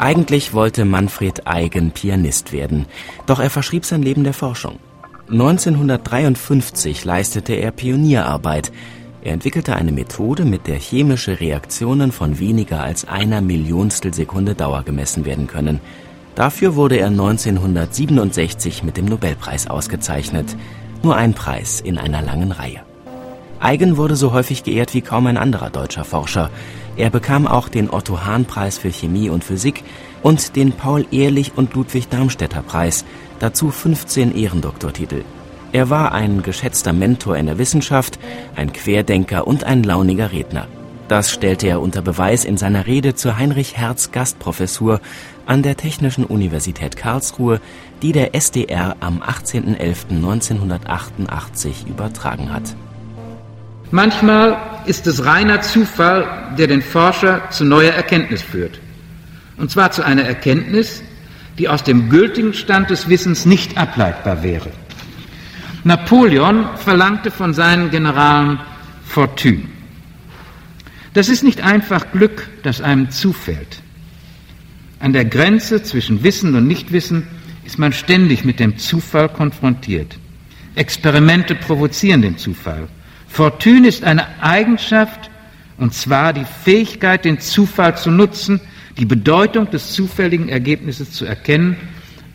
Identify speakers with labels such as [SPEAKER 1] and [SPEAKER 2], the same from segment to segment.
[SPEAKER 1] Eigentlich wollte Manfred Eigen Pianist werden, doch er verschrieb sein Leben der Forschung. 1953 leistete er Pionierarbeit. Er entwickelte eine Methode, mit der chemische Reaktionen von weniger als einer Millionstel Sekunde Dauer gemessen werden können. Dafür wurde er 1967 mit dem Nobelpreis ausgezeichnet. Nur ein Preis in einer langen Reihe. Eigen wurde so häufig geehrt wie kaum ein anderer deutscher Forscher. Er bekam auch den Otto-Hahn-Preis für Chemie und Physik und den Paul-Ehrlich- und Ludwig-Darmstädter-Preis, dazu 15 Ehrendoktortitel. Er war ein geschätzter Mentor in der Wissenschaft, ein Querdenker und ein launiger Redner. Das stellte er unter Beweis in seiner Rede zur Heinrich Herz Gastprofessur an der Technischen Universität Karlsruhe, die der SDR am 18.11.1988 übertragen hat.
[SPEAKER 2] Manchmal ist es reiner Zufall, der den Forscher zu neuer Erkenntnis führt. Und zwar zu einer Erkenntnis, die aus dem gültigen Stand des Wissens nicht ableitbar wäre. Napoleon verlangte von seinen Generalen Fortune. Das ist nicht einfach Glück, das einem zufällt. An der Grenze zwischen Wissen und Nichtwissen ist man ständig mit dem Zufall konfrontiert. Experimente provozieren den Zufall. Fortune ist eine Eigenschaft, und zwar die Fähigkeit, den Zufall zu nutzen, die Bedeutung des zufälligen Ergebnisses zu erkennen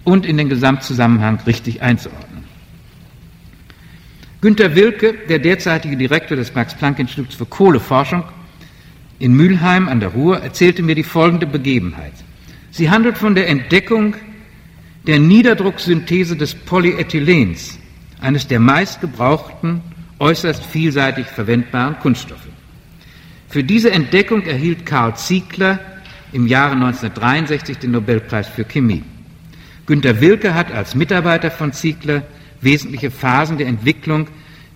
[SPEAKER 2] und in den Gesamtzusammenhang richtig einzuordnen. Günter Wilke, der derzeitige Direktor des Max-Planck-Instituts für Kohleforschung in Mülheim an der Ruhr, erzählte mir die folgende Begebenheit. Sie handelt von der Entdeckung der Niederdrucksynthese des Polyethylens, eines der meistgebrauchten äußerst vielseitig verwendbaren Kunststoffe. Für diese Entdeckung erhielt Karl Ziegler im Jahre 1963 den Nobelpreis für Chemie. Günter Wilke hat als Mitarbeiter von Ziegler wesentliche Phasen der Entwicklung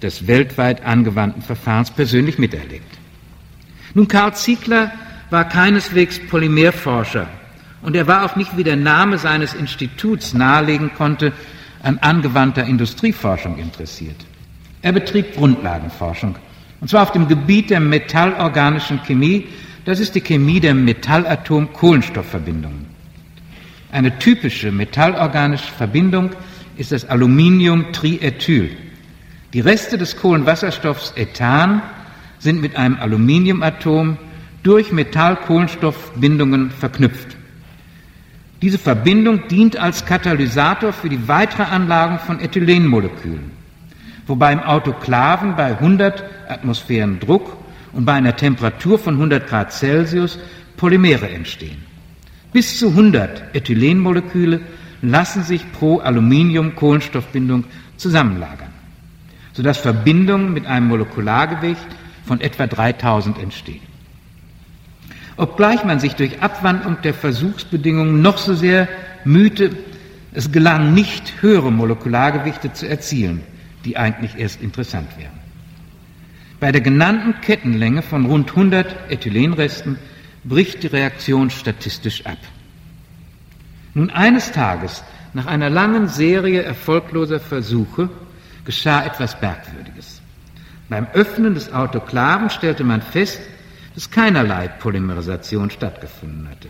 [SPEAKER 2] des weltweit angewandten Verfahrens persönlich miterlebt. Nun, Karl Ziegler war keineswegs Polymerforscher und er war auch nicht, wie der Name seines Instituts nahelegen konnte, an angewandter Industrieforschung interessiert. Er betrieb Grundlagenforschung, und zwar auf dem Gebiet der metallorganischen Chemie, das ist die Chemie der Metallatom-Kohlenstoffverbindungen. Eine typische metallorganische Verbindung ist das Aluminium-Triethyl. Die Reste des Kohlenwasserstoffs Ethan sind mit einem Aluminiumatom durch Metall-Kohlenstoffbindungen verknüpft. Diese Verbindung dient als Katalysator für die weitere Anlagung von Ethylenmolekülen wobei im Autoklaven bei 100 Atmosphären Druck und bei einer Temperatur von 100 Grad Celsius Polymere entstehen. Bis zu 100 Ethylenmoleküle lassen sich pro Aluminium-Kohlenstoffbindung zusammenlagern, sodass Verbindungen mit einem Molekulargewicht von etwa 3000 entstehen. Obgleich man sich durch Abwandlung der Versuchsbedingungen noch so sehr mühte, es gelang nicht, höhere Molekulargewichte zu erzielen die eigentlich erst interessant wären. Bei der genannten Kettenlänge von rund 100 Ethylenresten bricht die Reaktion statistisch ab. Nun eines Tages, nach einer langen Serie erfolgloser Versuche, geschah etwas Merkwürdiges. Beim Öffnen des Autoklaven stellte man fest, dass keinerlei Polymerisation stattgefunden hatte.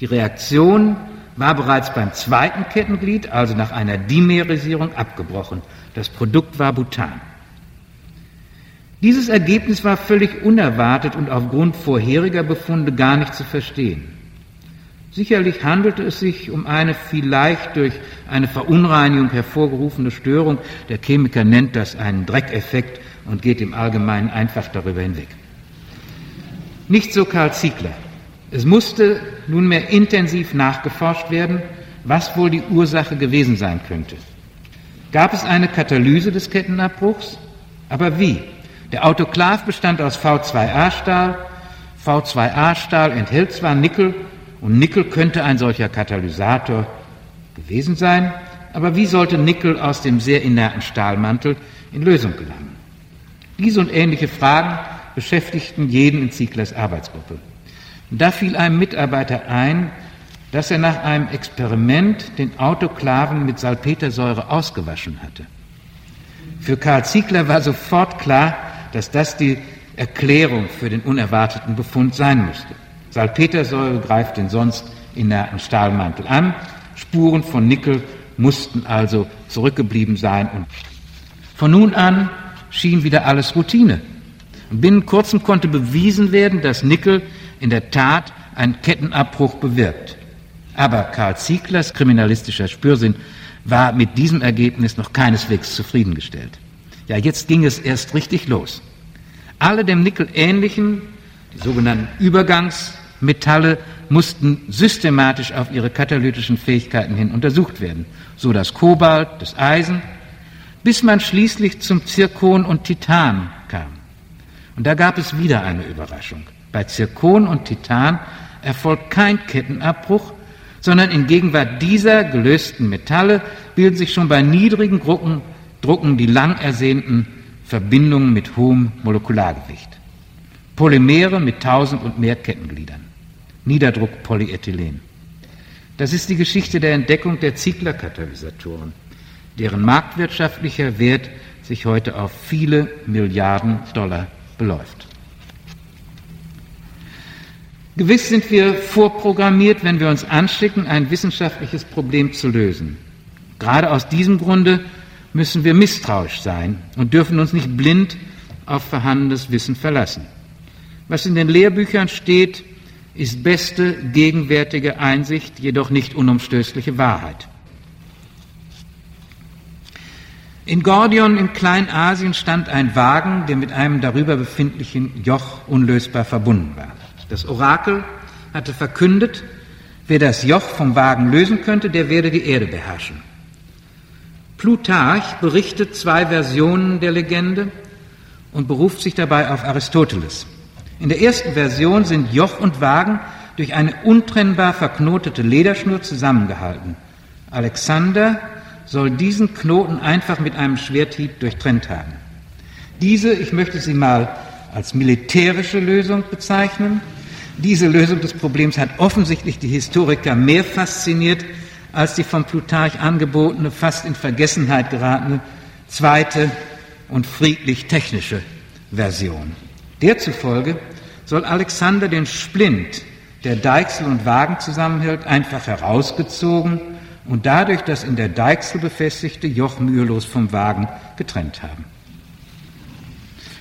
[SPEAKER 2] Die Reaktion war bereits beim zweiten Kettenglied, also nach einer Dimerisierung, abgebrochen. Das Produkt war Butan. Dieses Ergebnis war völlig unerwartet und aufgrund vorheriger Befunde gar nicht zu verstehen. Sicherlich handelte es sich um eine vielleicht durch eine Verunreinigung hervorgerufene Störung. Der Chemiker nennt das einen Dreckeffekt und geht im Allgemeinen einfach darüber hinweg. Nicht so Karl Ziegler. Es musste nunmehr intensiv nachgeforscht werden, was wohl die Ursache gewesen sein könnte. Gab es eine Katalyse des Kettenabbruchs? Aber wie? Der Autoklav bestand aus V2A-Stahl. V2A-Stahl enthält zwar Nickel und Nickel könnte ein solcher Katalysator gewesen sein, aber wie sollte Nickel aus dem sehr inerten Stahlmantel in Lösung gelangen? Diese und ähnliche Fragen beschäftigten jeden in Zieglers Arbeitsgruppe. Da fiel einem Mitarbeiter ein, dass er nach einem Experiment den Autoklaven mit Salpetersäure ausgewaschen hatte. Für Karl Ziegler war sofort klar, dass das die Erklärung für den unerwarteten Befund sein musste. Salpetersäure greift den sonst inerten Stahlmantel an. Spuren von Nickel mussten also zurückgeblieben sein. Und von nun an schien wieder alles Routine. Und binnen kurzem konnte bewiesen werden, dass Nickel in der Tat einen Kettenabbruch bewirkt. Aber Karl Zieglers kriminalistischer Spürsinn war mit diesem Ergebnis noch keineswegs zufriedengestellt. Ja, jetzt ging es erst richtig los. Alle dem Nickel ähnlichen, die sogenannten Übergangsmetalle, mussten systematisch auf ihre katalytischen Fähigkeiten hin untersucht werden. So das Kobalt, das Eisen, bis man schließlich zum Zirkon und Titan kam. Und da gab es wieder eine Überraschung. Bei Zirkon und Titan erfolgt kein Kettenabbruch, sondern in Gegenwart dieser gelösten Metalle bilden sich schon bei niedrigen Drucken, Drucken die lang ersehnten Verbindungen mit hohem Molekulargewicht. Polymere mit tausend und mehr Kettengliedern. Niederdruck Polyethylen. Das ist die Geschichte der Entdeckung der Ziegler-Katalysatoren, deren marktwirtschaftlicher Wert sich heute auf viele Milliarden Dollar beläuft. Gewiss sind wir vorprogrammiert, wenn wir uns anschicken, ein wissenschaftliches Problem zu lösen. Gerade aus diesem Grunde müssen wir misstrauisch sein und dürfen uns nicht blind auf vorhandenes Wissen verlassen. Was in den Lehrbüchern steht, ist beste gegenwärtige Einsicht, jedoch nicht unumstößliche Wahrheit. In Gordion in Kleinasien stand ein Wagen, der mit einem darüber befindlichen Joch unlösbar verbunden war. Das Orakel hatte verkündet, wer das Joch vom Wagen lösen könnte, der werde die Erde beherrschen. Plutarch berichtet zwei Versionen der Legende und beruft sich dabei auf Aristoteles. In der ersten Version sind Joch und Wagen durch eine untrennbar verknotete Lederschnur zusammengehalten. Alexander soll diesen Knoten einfach mit einem Schwerthieb durchtrennt haben. Diese, ich möchte sie mal als militärische Lösung bezeichnen, diese Lösung des Problems hat offensichtlich die Historiker mehr fasziniert als die von Plutarch angebotene, fast in Vergessenheit geratene zweite und friedlich technische Version. Derzufolge soll Alexander den Splint, der Deichsel und Wagen zusammenhält, einfach herausgezogen und dadurch das in der Deichsel befestigte Joch mühelos vom Wagen getrennt haben.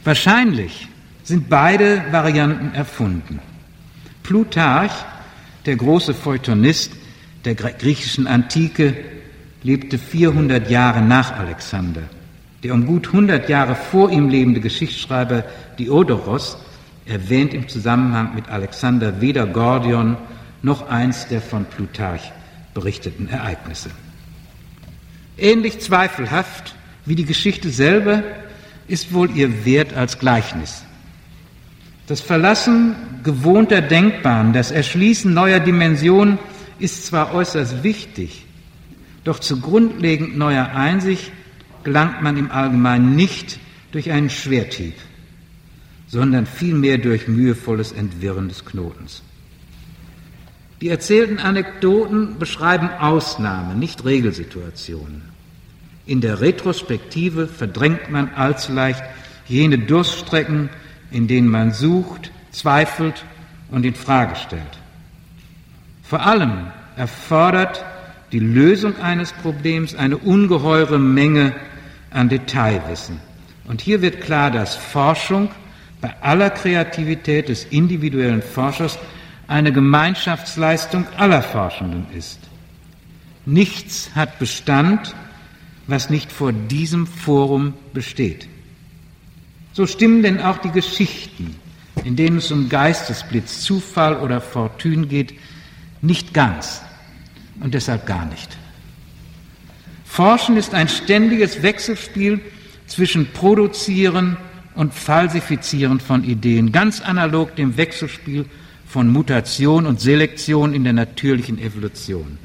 [SPEAKER 2] Wahrscheinlich sind beide Varianten erfunden. Plutarch, der große Feuilletonist der griechischen Antike, lebte 400 Jahre nach Alexander. Der um gut 100 Jahre vor ihm lebende Geschichtsschreiber Diodoros erwähnt im Zusammenhang mit Alexander weder Gordion noch eins der von Plutarch berichteten Ereignisse. Ähnlich zweifelhaft wie die Geschichte selber ist wohl ihr Wert als Gleichnis. Das Verlassen gewohnter Denkbahnen, das Erschließen neuer Dimensionen ist zwar äußerst wichtig, doch zu grundlegend neuer Einsicht gelangt man im Allgemeinen nicht durch einen Schwerthieb, sondern vielmehr durch mühevolles Entwirren des Knotens. Die erzählten Anekdoten beschreiben Ausnahmen, nicht Regelsituationen. In der Retrospektive verdrängt man allzu leicht jene Durststrecken, in denen man sucht, zweifelt und in Frage stellt. Vor allem erfordert die Lösung eines Problems eine ungeheure Menge an Detailwissen. Und hier wird klar, dass Forschung bei aller Kreativität des individuellen Forschers eine Gemeinschaftsleistung aller Forschenden ist. Nichts hat Bestand, was nicht vor diesem Forum besteht. So stimmen denn auch die Geschichten, in denen es um Geistesblitz, Zufall oder Fortune geht, nicht ganz und deshalb gar nicht. Forschen ist ein ständiges Wechselspiel zwischen Produzieren und Falsifizieren von Ideen, ganz analog dem Wechselspiel von Mutation und Selektion in der natürlichen Evolution.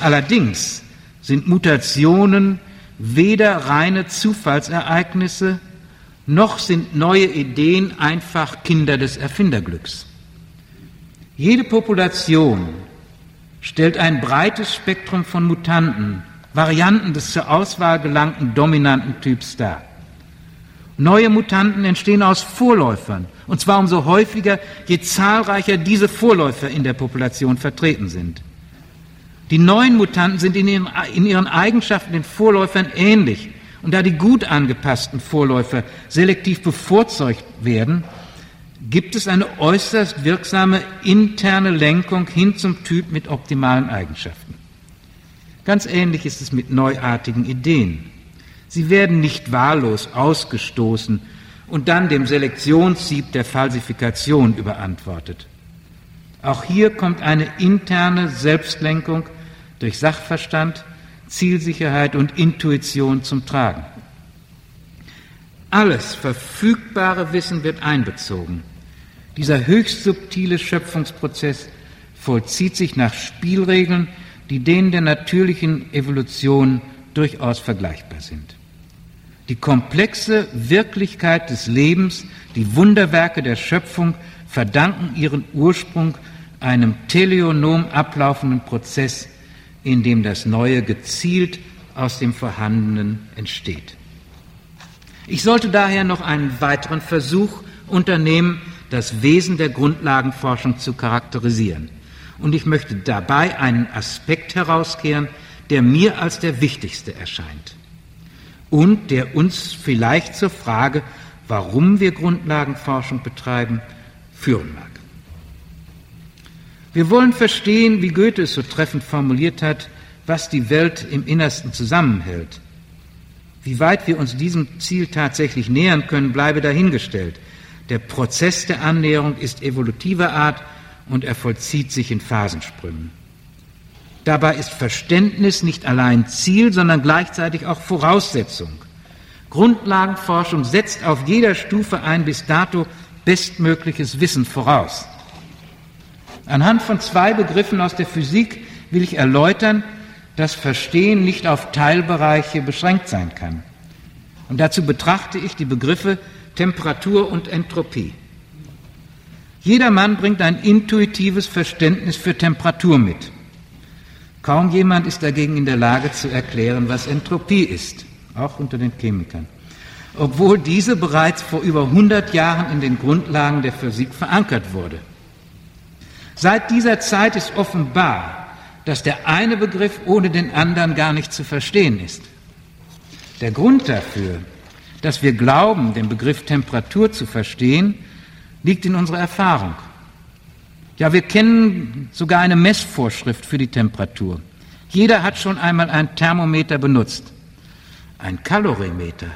[SPEAKER 2] Allerdings sind Mutationen weder reine Zufallsereignisse noch sind neue Ideen einfach Kinder des Erfinderglücks. Jede Population stellt ein breites Spektrum von Mutanten, Varianten des zur Auswahl gelangten dominanten Typs dar. Neue Mutanten entstehen aus Vorläufern, und zwar umso häufiger, je zahlreicher diese Vorläufer in der Population vertreten sind. Die neuen Mutanten sind in ihren, Eigenschaften den Vorläufern ähnlich, und da die gut angepassten Vorläufer selektiv bevorzugt werden, gibt es eine äußerst wirksame interne Lenkung hin zum Typ mit optimalen Eigenschaften. Ganz ähnlich ist es mit neuartigen Ideen. Sie werden nicht wahllos ausgestoßen und dann dem Selektionssieb der Falsifikation überantwortet. Auch hier kommt eine interne Selbstlenkung durch Sachverstand, Zielsicherheit und Intuition zum Tragen. Alles verfügbare Wissen wird einbezogen. Dieser höchst subtile Schöpfungsprozess vollzieht sich nach Spielregeln, die denen der natürlichen Evolution durchaus vergleichbar sind. Die komplexe Wirklichkeit des Lebens, die Wunderwerke der Schöpfung verdanken ihren Ursprung einem teleonom ablaufenden Prozess, in dem das Neue gezielt aus dem Vorhandenen entsteht. Ich sollte daher noch einen weiteren Versuch unternehmen, das Wesen der Grundlagenforschung zu charakterisieren. Und ich möchte dabei einen Aspekt herauskehren, der mir als der wichtigste erscheint und der uns vielleicht zur Frage, warum wir Grundlagenforschung betreiben, führen mag. Wir wollen verstehen, wie Goethe es so treffend formuliert hat, was die Welt im Innersten zusammenhält. Wie weit wir uns diesem Ziel tatsächlich nähern können, bleibe dahingestellt. Der Prozess der Annäherung ist evolutiver Art und er vollzieht sich in Phasensprüngen. Dabei ist Verständnis nicht allein Ziel, sondern gleichzeitig auch Voraussetzung. Grundlagenforschung setzt auf jeder Stufe ein bis dato bestmögliches Wissen voraus. Anhand von zwei Begriffen aus der Physik will ich erläutern, dass Verstehen nicht auf Teilbereiche beschränkt sein kann. Und dazu betrachte ich die Begriffe Temperatur und Entropie. Jeder Mann bringt ein intuitives Verständnis für Temperatur mit. Kaum jemand ist dagegen in der Lage zu erklären, was Entropie ist, auch unter den Chemikern, obwohl diese bereits vor über 100 Jahren in den Grundlagen der Physik verankert wurde. Seit dieser Zeit ist offenbar, dass der eine Begriff ohne den anderen gar nicht zu verstehen ist. Der Grund dafür, dass wir glauben, den Begriff Temperatur zu verstehen, liegt in unserer Erfahrung. Ja, wir kennen sogar eine Messvorschrift für die Temperatur. Jeder hat schon einmal ein Thermometer benutzt, ein Kalorimeter.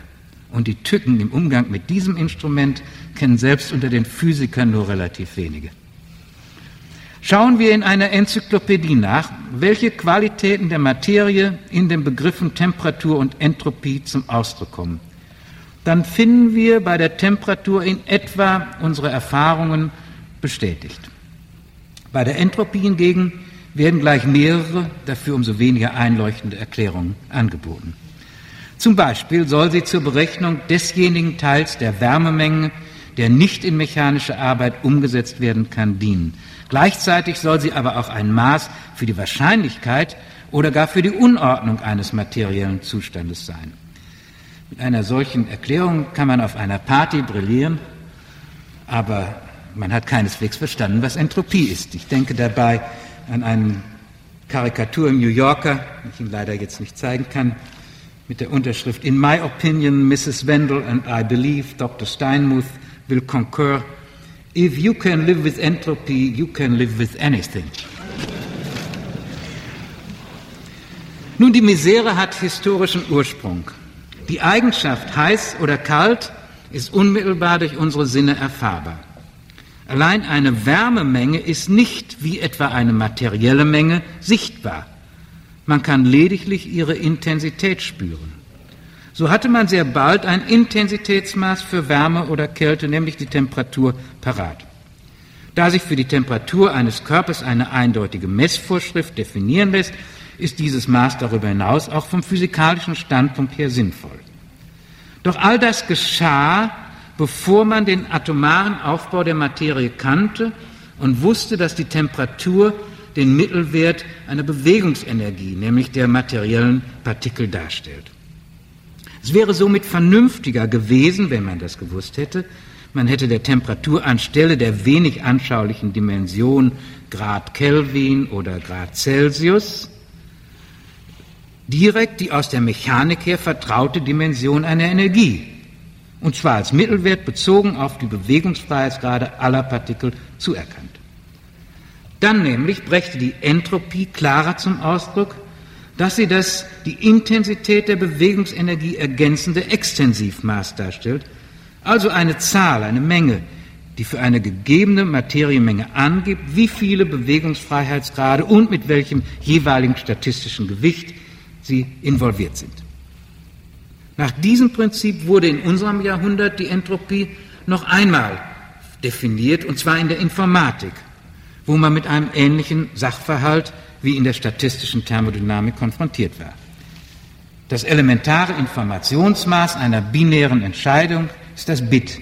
[SPEAKER 2] Und die Tücken im Umgang mit diesem Instrument kennen selbst unter den Physikern nur relativ wenige. Schauen wir in einer Enzyklopädie nach, welche Qualitäten der Materie in den Begriffen Temperatur und Entropie zum Ausdruck kommen. Dann finden wir bei der Temperatur in etwa unsere Erfahrungen bestätigt. Bei der Entropie hingegen werden gleich mehrere, dafür umso weniger einleuchtende Erklärungen angeboten. Zum Beispiel soll sie zur Berechnung desjenigen Teils der Wärmemenge, der nicht in mechanische Arbeit umgesetzt werden kann, dienen. Gleichzeitig soll sie aber auch ein Maß für die Wahrscheinlichkeit oder gar für die Unordnung eines materiellen Zustandes sein. Mit einer solchen Erklärung kann man auf einer Party brillieren, aber man hat keineswegs verstanden, was Entropie ist. Ich denke dabei an eine Karikatur im New Yorker, die ich Ihnen leider jetzt nicht zeigen kann, mit der Unterschrift In my opinion, Mrs. Wendell and I believe Dr. Steinmuth will concur If you can live with entropy, you can live with anything. Nun, die Misere hat historischen Ursprung. Die Eigenschaft heiß oder kalt ist unmittelbar durch unsere Sinne erfahrbar. Allein eine Wärmemenge ist nicht wie etwa eine materielle Menge sichtbar. Man kann lediglich ihre Intensität spüren. So hatte man sehr bald ein Intensitätsmaß für Wärme oder Kälte, nämlich die Temperatur, parat. Da sich für die Temperatur eines Körpers eine eindeutige Messvorschrift definieren lässt, ist dieses Maß darüber hinaus auch vom physikalischen Standpunkt her sinnvoll. Doch all das geschah, bevor man den atomaren Aufbau der Materie kannte und wusste, dass die Temperatur den Mittelwert einer Bewegungsenergie, nämlich der materiellen Partikel, darstellt. Es wäre somit vernünftiger gewesen, wenn man das gewusst hätte, man hätte der Temperatur anstelle der wenig anschaulichen Dimension Grad Kelvin oder Grad Celsius direkt die aus der Mechanik her vertraute Dimension einer Energie, und zwar als Mittelwert bezogen auf die Bewegungsfreiheitsgrade aller Partikel zuerkannt. Dann nämlich brächte die Entropie klarer zum Ausdruck, dass sie das die Intensität der Bewegungsenergie ergänzende Extensivmaß darstellt, also eine Zahl, eine Menge, die für eine gegebene Materiemenge angibt, wie viele Bewegungsfreiheitsgrade und mit welchem jeweiligen statistischen Gewicht sie involviert sind. Nach diesem Prinzip wurde in unserem Jahrhundert die Entropie noch einmal definiert, und zwar in der Informatik, wo man mit einem ähnlichen Sachverhalt wie in der statistischen Thermodynamik konfrontiert war. Das elementare Informationsmaß einer binären Entscheidung ist das Bit.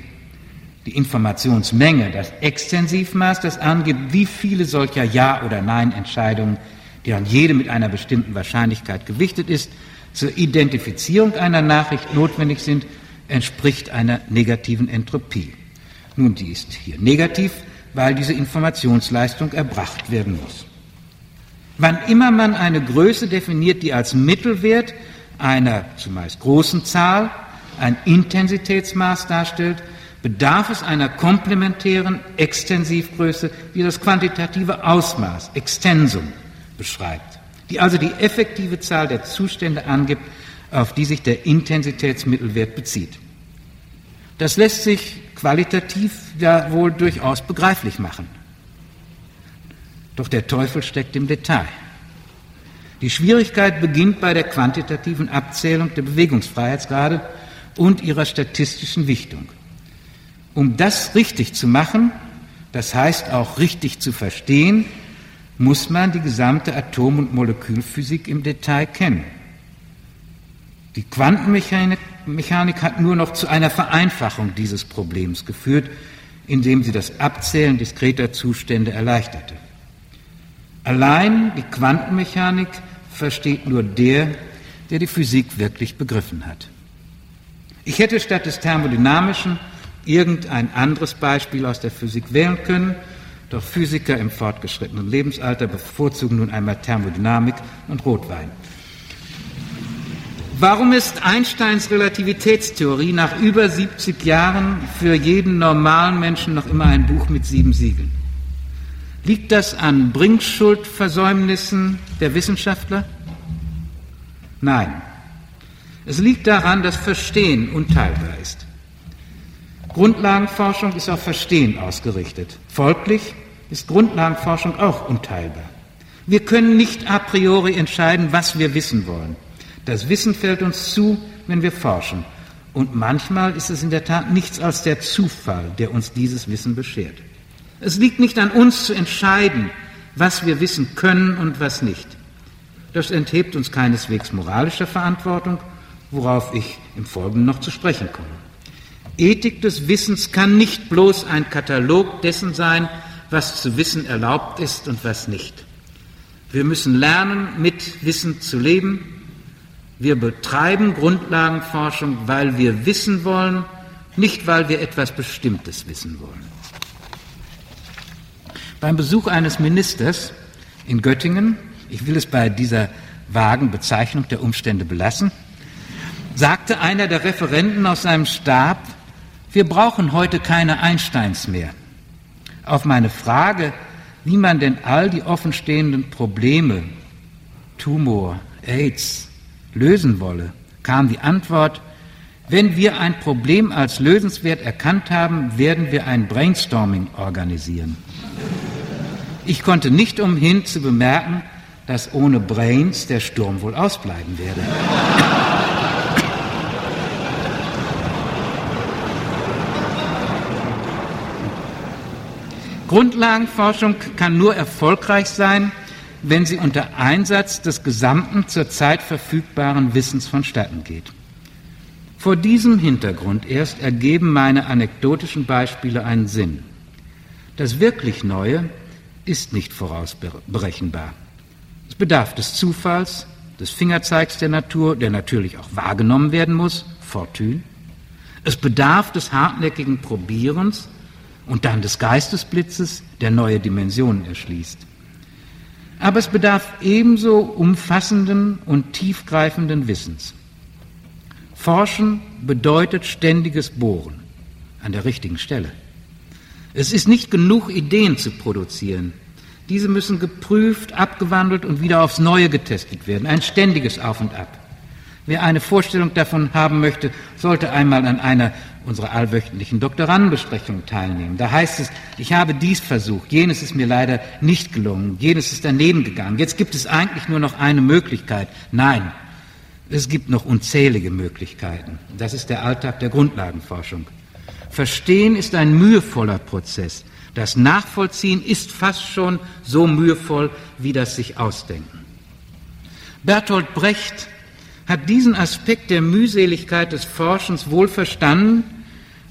[SPEAKER 2] Die Informationsmenge, das Extensivmaß, das angibt, wie viele solcher Ja- oder Nein-Entscheidungen, deren jede mit einer bestimmten Wahrscheinlichkeit gewichtet ist, zur Identifizierung einer Nachricht notwendig sind, entspricht einer negativen Entropie. Nun, die ist hier negativ, weil diese Informationsleistung erbracht werden muss. Wann immer man eine Größe definiert, die als Mittelwert einer zumeist großen Zahl ein Intensitätsmaß darstellt, bedarf es einer komplementären Extensivgröße, die das quantitative Ausmaß, Extensum, beschreibt, die also die effektive Zahl der Zustände angibt, auf die sich der Intensitätsmittelwert bezieht. Das lässt sich qualitativ ja wohl durchaus begreiflich machen. Doch der Teufel steckt im Detail. Die Schwierigkeit beginnt bei der quantitativen Abzählung der Bewegungsfreiheitsgrade und ihrer statistischen Wichtung. Um das richtig zu machen, das heißt auch richtig zu verstehen, muss man die gesamte Atom- und Molekülphysik im Detail kennen. Die Quantenmechanik Mechanik hat nur noch zu einer Vereinfachung dieses Problems geführt, indem sie das Abzählen diskreter Zustände erleichterte. Allein die Quantenmechanik versteht nur der, der die Physik wirklich begriffen hat. Ich hätte statt des thermodynamischen irgendein anderes Beispiel aus der Physik wählen können, doch Physiker im fortgeschrittenen Lebensalter bevorzugen nun einmal Thermodynamik und Rotwein. Warum ist Einsteins Relativitätstheorie nach über 70 Jahren für jeden normalen Menschen noch immer ein Buch mit sieben Siegeln? Liegt das an Brinkschuldversäumnissen der Wissenschaftler? Nein. Es liegt daran, dass Verstehen unteilbar ist. Grundlagenforschung ist auf Verstehen ausgerichtet. Folglich ist Grundlagenforschung auch unteilbar. Wir können nicht a priori entscheiden, was wir wissen wollen. Das Wissen fällt uns zu, wenn wir forschen. Und manchmal ist es in der Tat nichts als der Zufall, der uns dieses Wissen beschert. Es liegt nicht an uns zu entscheiden, was wir wissen können und was nicht. Das enthebt uns keineswegs moralischer Verantwortung, worauf ich im Folgenden noch zu sprechen komme. Ethik des Wissens kann nicht bloß ein Katalog dessen sein, was zu wissen erlaubt ist und was nicht. Wir müssen lernen, mit Wissen zu leben wir betreiben Grundlagenforschung, weil wir wissen wollen, nicht weil wir etwas Bestimmtes wissen wollen. Beim Besuch eines Ministers in Göttingen, ich will es bei dieser vagen Bezeichnung der Umstände belassen, sagte einer der Referenten aus seinem Stab, wir brauchen heute keine Einsteins mehr. Auf meine Frage, wie man denn all die offenstehenden Probleme, Tumor, AIDS, lösen wolle, kam die Antwort, wenn wir ein Problem als lösenswert erkannt haben, werden wir ein Brainstorming organisieren. Ich konnte nicht umhin zu bemerken, dass ohne Brains der Sturm wohl ausbleiben werde. Grundlagenforschung kann nur erfolgreich sein, wenn sie unter Einsatz des gesamten zur Zeit verfügbaren Wissens vonstatten geht. Vor diesem Hintergrund erst ergeben meine anekdotischen Beispiele einen Sinn. Das wirklich Neue ist nicht vorausberechenbar. Es bedarf des Zufalls, des Fingerzeigs der Natur, der natürlich auch wahrgenommen werden muss, Fortune. Es bedarf des hartnäckigen Probierens und dann des Geistesblitzes, der neue Dimensionen erschließt. Aber es bedarf ebenso umfassenden und tiefgreifenden Wissens. Forschen bedeutet ständiges Bohren an der richtigen Stelle. Es ist nicht genug, Ideen zu produzieren. Diese müssen geprüft, abgewandelt und wieder aufs Neue getestet werden. Ein ständiges Auf und Ab. Wer eine Vorstellung davon haben möchte, sollte einmal an einer unserer allwöchentlichen Doktorandenbesprechungen teilnehmen. Da heißt es, ich habe dies versucht, jenes ist mir leider nicht gelungen, jenes ist daneben gegangen. Jetzt gibt es eigentlich nur noch eine Möglichkeit. Nein, es gibt noch unzählige Möglichkeiten. Das ist der Alltag der Grundlagenforschung. Verstehen ist ein mühevoller Prozess. Das Nachvollziehen ist fast schon so mühevoll wie das sich ausdenken. Bertolt Brecht hat diesen Aspekt der Mühseligkeit des Forschens wohl verstanden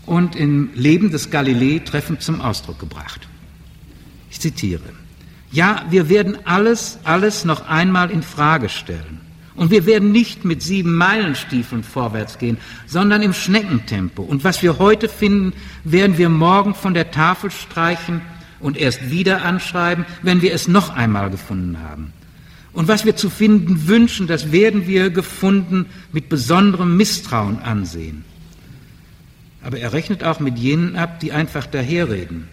[SPEAKER 2] und im Leben des Galilei treffend zum Ausdruck gebracht. Ich zitiere. Ja, wir werden alles, alles noch einmal in Frage stellen. Und wir werden nicht mit sieben Meilenstiefeln vorwärts gehen, sondern im Schneckentempo. Und was wir heute finden, werden wir morgen von der Tafel streichen und erst wieder anschreiben, wenn wir es noch einmal gefunden haben. Und was wir zu finden wünschen, das werden wir gefunden mit besonderem Misstrauen ansehen. Aber er rechnet auch mit jenen ab, die einfach daherreden.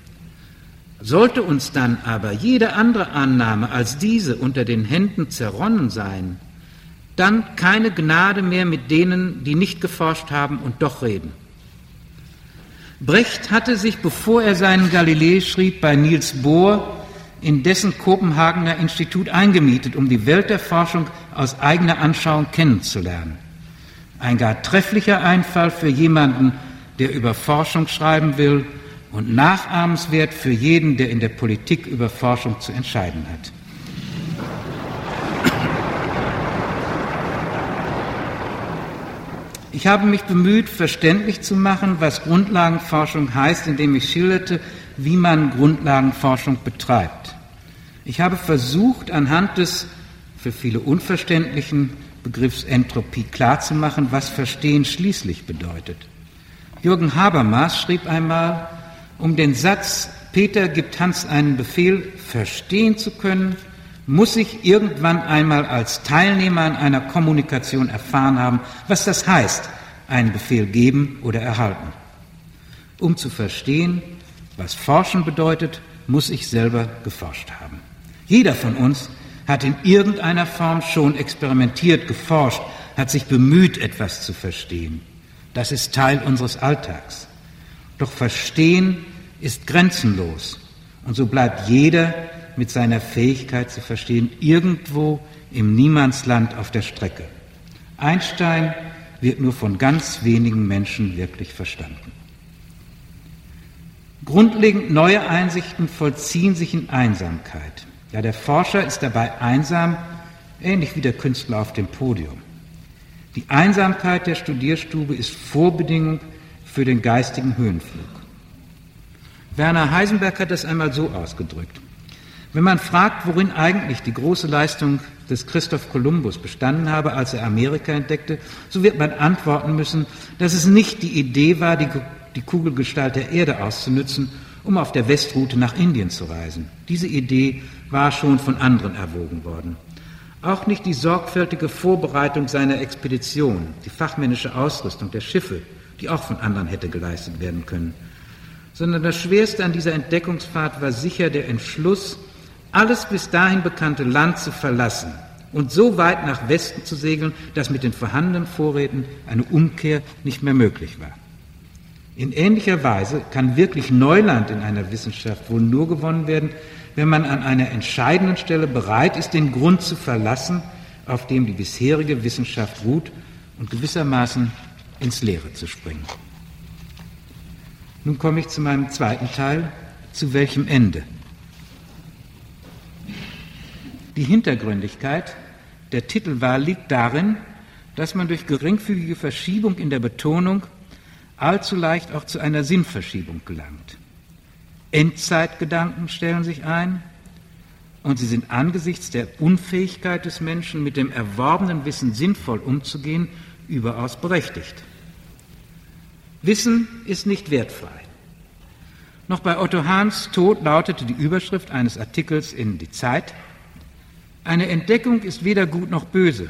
[SPEAKER 2] Sollte uns dann aber jede andere Annahme als diese unter den Händen zerronnen sein, dann keine Gnade mehr mit denen, die nicht geforscht haben und doch reden. Brecht hatte sich, bevor er seinen Galilei schrieb, bei Niels Bohr in dessen Kopenhagener Institut eingemietet, um die Welt der Forschung aus eigener Anschauung kennenzulernen. Ein gar trefflicher Einfall für jemanden, der über Forschung schreiben will und nachahmenswert für jeden, der in der Politik über Forschung zu entscheiden hat. Ich habe mich bemüht, verständlich zu machen, was Grundlagenforschung heißt, indem ich schilderte, wie man Grundlagenforschung betreibt. Ich habe versucht, anhand des für viele unverständlichen Begriffs Entropie klarzumachen, was Verstehen schließlich bedeutet. Jürgen Habermas schrieb einmal, um den Satz Peter gibt Hans einen Befehl verstehen zu können, muss ich irgendwann einmal als Teilnehmer an einer Kommunikation erfahren haben, was das heißt, einen Befehl geben oder erhalten. Um zu verstehen, was Forschen bedeutet, muss ich selber geforscht haben. Jeder von uns hat in irgendeiner Form schon experimentiert, geforscht, hat sich bemüht, etwas zu verstehen. Das ist Teil unseres Alltags. Doch Verstehen ist grenzenlos. Und so bleibt jeder mit seiner Fähigkeit zu verstehen irgendwo im Niemandsland auf der Strecke. Einstein wird nur von ganz wenigen Menschen wirklich verstanden. Grundlegend neue Einsichten vollziehen sich in Einsamkeit. Ja, der Forscher ist dabei einsam, ähnlich wie der Künstler auf dem Podium. Die Einsamkeit der Studierstube ist Vorbedingung für den geistigen Höhenflug. Werner Heisenberg hat das einmal so ausgedrückt. Wenn man fragt, worin eigentlich die große Leistung des Christoph Kolumbus bestanden habe, als er Amerika entdeckte, so wird man antworten müssen, dass es nicht die Idee war, die die Kugelgestalt der Erde auszunützen, um auf der Westroute nach Indien zu reisen. Diese Idee war schon von anderen erwogen worden. Auch nicht die sorgfältige Vorbereitung seiner Expedition, die fachmännische Ausrüstung der Schiffe, die auch von anderen hätte geleistet werden können, sondern das Schwerste an dieser Entdeckungsfahrt war sicher der Entschluss, alles bis dahin bekannte Land zu verlassen und so weit nach Westen zu segeln, dass mit den vorhandenen Vorräten eine Umkehr nicht mehr möglich war. In ähnlicher Weise kann wirklich Neuland in einer Wissenschaft wohl nur gewonnen werden, wenn man an einer entscheidenden Stelle bereit ist, den Grund zu verlassen, auf dem die bisherige Wissenschaft ruht und gewissermaßen ins Leere zu springen. Nun komme ich zu meinem zweiten Teil, zu welchem Ende. Die Hintergründigkeit der Titelwahl liegt darin, dass man durch geringfügige Verschiebung in der Betonung allzu leicht auch zu einer Sinnverschiebung gelangt. Endzeitgedanken stellen sich ein und sie sind angesichts der Unfähigkeit des Menschen, mit dem erworbenen Wissen sinnvoll umzugehen, überaus berechtigt. Wissen ist nicht wertfrei. Noch bei Otto Hahns Tod lautete die Überschrift eines Artikels in Die Zeit, eine Entdeckung ist weder gut noch böse.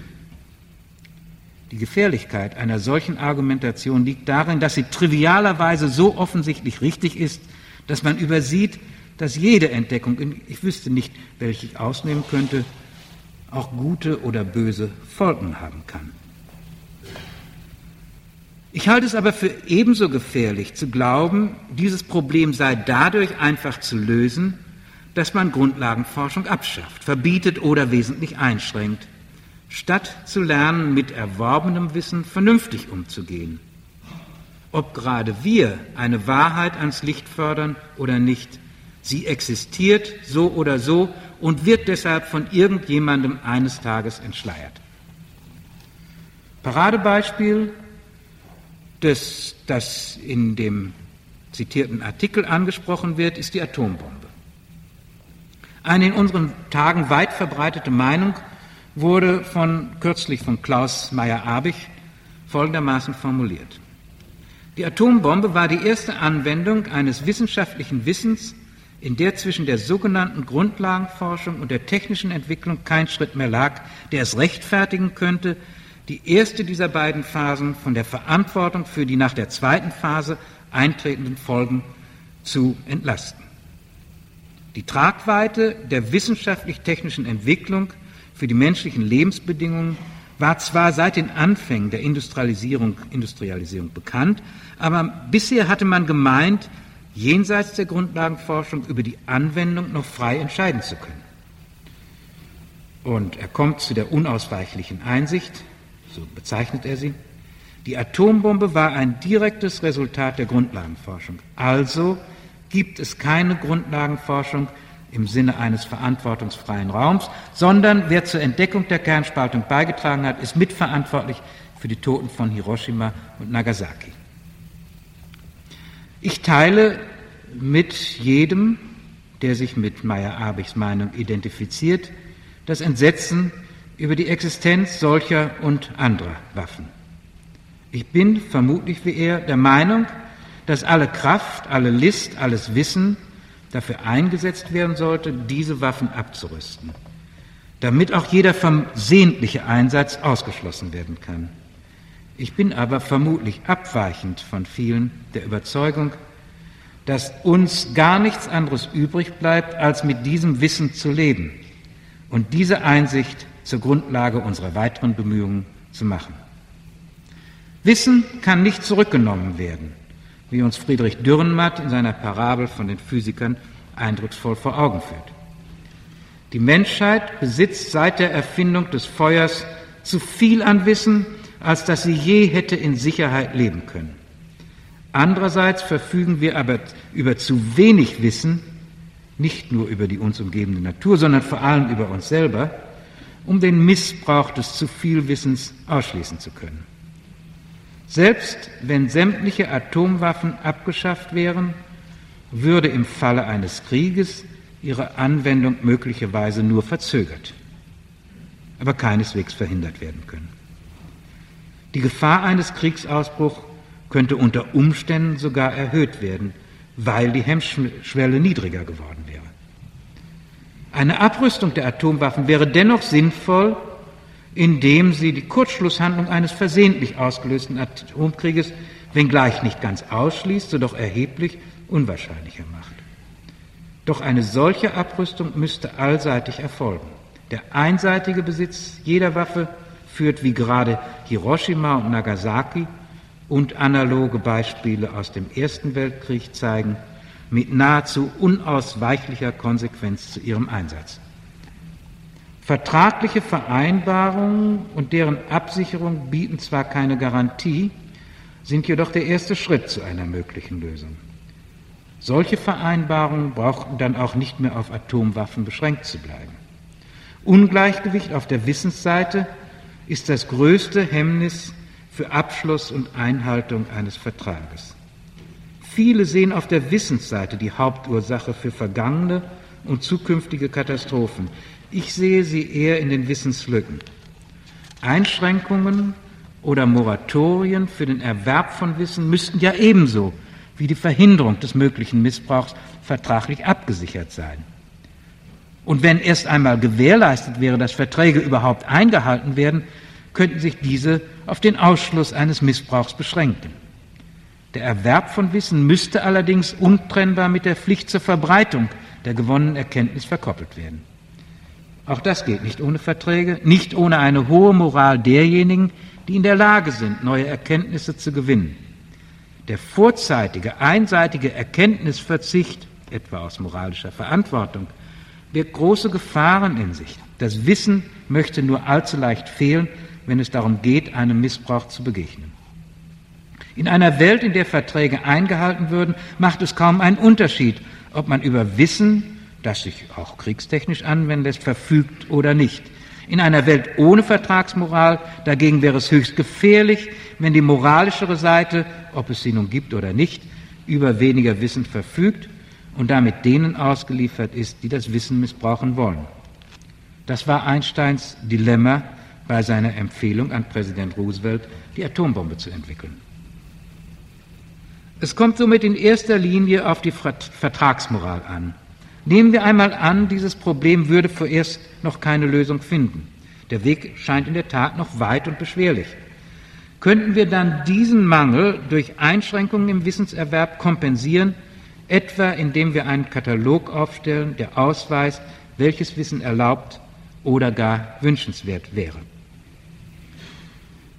[SPEAKER 2] Die Gefährlichkeit einer solchen Argumentation liegt darin, dass sie trivialerweise so offensichtlich richtig ist, dass man übersieht, dass jede Entdeckung, ich wüsste nicht, welche ich ausnehmen könnte, auch gute oder böse Folgen haben kann. Ich halte es aber für ebenso gefährlich zu glauben, dieses Problem sei dadurch einfach zu lösen, dass man Grundlagenforschung abschafft, verbietet oder wesentlich einschränkt, statt zu lernen, mit erworbenem Wissen vernünftig umzugehen. Ob gerade wir eine Wahrheit ans Licht fördern oder nicht, sie existiert so oder so und wird deshalb von irgendjemandem eines Tages entschleiert. Paradebeispiel des, das in dem zitierten Artikel angesprochen wird, ist die Atombombe. Eine in unseren Tagen weit verbreitete Meinung wurde von, kürzlich von Klaus Meyer-Abich folgendermaßen formuliert. Die Atombombe war die erste Anwendung eines wissenschaftlichen Wissens, in der zwischen der sogenannten Grundlagenforschung und der technischen Entwicklung kein Schritt mehr lag, der es rechtfertigen könnte, die erste dieser beiden Phasen von der Verantwortung für die nach der zweiten Phase eintretenden Folgen zu entlasten. Die Tragweite der wissenschaftlich-technischen Entwicklung für die menschlichen Lebensbedingungen war zwar seit den Anfängen der Industrialisierung, Industrialisierung bekannt, aber bisher hatte man gemeint, jenseits der Grundlagenforschung über die Anwendung noch frei entscheiden zu können. Und er kommt zu der unausweichlichen Einsicht, so bezeichnet er sie, die Atombombe war ein direktes Resultat der Grundlagenforschung. Also gibt es keine Grundlagenforschung im Sinne eines verantwortungsfreien Raums, sondern wer zur Entdeckung der Kernspaltung beigetragen hat, ist mitverantwortlich für die Toten von Hiroshima und Nagasaki. Ich teile mit jedem, der sich mit Meyer-Abichs Meinung identifiziert, das Entsetzen über die Existenz solcher und anderer Waffen. Ich bin vermutlich wie er der Meinung, dass alle Kraft, alle List, alles Wissen dafür eingesetzt werden sollte, diese Waffen abzurüsten, damit auch jeder versehentliche Einsatz ausgeschlossen werden kann. Ich bin aber vermutlich abweichend von vielen der Überzeugung, dass uns gar nichts anderes übrig bleibt, als mit diesem Wissen zu leben und diese Einsicht zur Grundlage unserer weiteren Bemühungen zu machen. Wissen kann nicht zurückgenommen werden, wie uns Friedrich Dürrenmatt in seiner Parabel von den Physikern eindrucksvoll vor Augen führt. Die Menschheit besitzt seit der Erfindung des Feuers zu viel an Wissen, als dass sie je hätte in Sicherheit leben können. Andererseits verfügen wir aber über zu wenig Wissen, nicht nur über die uns umgebende Natur, sondern vor allem über uns selber, um den Missbrauch des zu viel Wissens ausschließen zu können. Selbst wenn sämtliche Atomwaffen abgeschafft wären, würde im Falle eines Krieges ihre Anwendung möglicherweise nur verzögert, aber keineswegs verhindert werden können. Die Gefahr eines Kriegsausbruchs könnte unter Umständen sogar erhöht werden, weil die Hemmschwelle niedriger geworden wäre. Eine Abrüstung der Atomwaffen wäre dennoch sinnvoll, indem sie die Kurzschlusshandlung eines versehentlich ausgelösten Atomkrieges, wenngleich nicht ganz ausschließt, so doch erheblich unwahrscheinlicher macht. Doch eine solche Abrüstung müsste allseitig erfolgen. Der einseitige Besitz jeder Waffe führt, wie gerade Hiroshima und Nagasaki und analoge Beispiele aus dem Ersten Weltkrieg zeigen, mit nahezu unausweichlicher Konsequenz zu ihrem Einsatz. Vertragliche Vereinbarungen und deren Absicherung bieten zwar keine Garantie, sind jedoch der erste Schritt zu einer möglichen Lösung. Solche Vereinbarungen brauchten dann auch nicht mehr auf Atomwaffen beschränkt zu bleiben. Ungleichgewicht auf der Wissensseite ist das größte Hemmnis für Abschluss und Einhaltung eines Vertrages. Viele sehen auf der Wissensseite die Hauptursache für vergangene und zukünftige Katastrophen. Ich sehe sie eher in den Wissenslücken. Einschränkungen oder Moratorien für den Erwerb von Wissen müssten ja ebenso wie die Verhinderung des möglichen Missbrauchs vertraglich abgesichert sein. Und wenn erst einmal gewährleistet wäre, dass Verträge überhaupt eingehalten werden, könnten sich diese auf den Ausschluss eines Missbrauchs beschränken. Der Erwerb von Wissen müsste allerdings untrennbar mit der Pflicht zur Verbreitung der gewonnenen Erkenntnis verkoppelt werden. Auch das geht nicht ohne Verträge, nicht ohne eine hohe Moral derjenigen, die in der Lage sind, neue Erkenntnisse zu gewinnen. Der vorzeitige, einseitige Erkenntnisverzicht, etwa aus moralischer Verantwortung, birgt große Gefahren in sich. Das Wissen möchte nur allzu leicht fehlen, wenn es darum geht, einem Missbrauch zu begegnen. In einer Welt, in der Verträge eingehalten würden, macht es kaum einen Unterschied, ob man über Wissen, das sich auch kriegstechnisch anwenden lässt, verfügt oder nicht. In einer Welt ohne Vertragsmoral dagegen wäre es höchst gefährlich, wenn die moralischere Seite, ob es sie nun gibt oder nicht, über weniger Wissen verfügt und damit denen ausgeliefert ist, die das Wissen missbrauchen wollen. Das war Einsteins Dilemma bei seiner Empfehlung an Präsident Roosevelt, die Atombombe zu entwickeln. Es kommt somit in erster Linie auf die Vertragsmoral an. Nehmen wir einmal an, dieses Problem würde vorerst noch keine Lösung finden. Der Weg scheint in der Tat noch weit und beschwerlich. Könnten wir dann diesen Mangel durch Einschränkungen im Wissenserwerb kompensieren, etwa indem wir einen Katalog aufstellen, der ausweist, welches Wissen erlaubt oder gar wünschenswert wäre?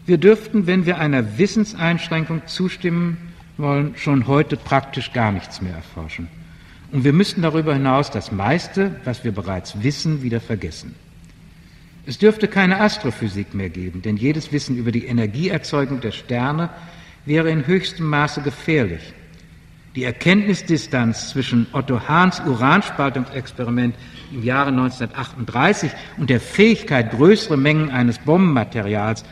[SPEAKER 2] Wir dürften, wenn wir einer Wissenseinschränkung zustimmen wollen, schon heute praktisch gar nichts mehr erforschen. Und wir müssten darüber hinaus das meiste, was wir bereits wissen, wieder vergessen. Es dürfte keine Astrophysik mehr geben, denn jedes Wissen über die Energieerzeugung der Sterne wäre in höchstem Maße gefährlich. Die Erkenntnisdistanz zwischen Otto Hahns Uranspaltungsexperiment im Jahre 1938 und der Fähigkeit, größere Mengen eines Bombenmaterials,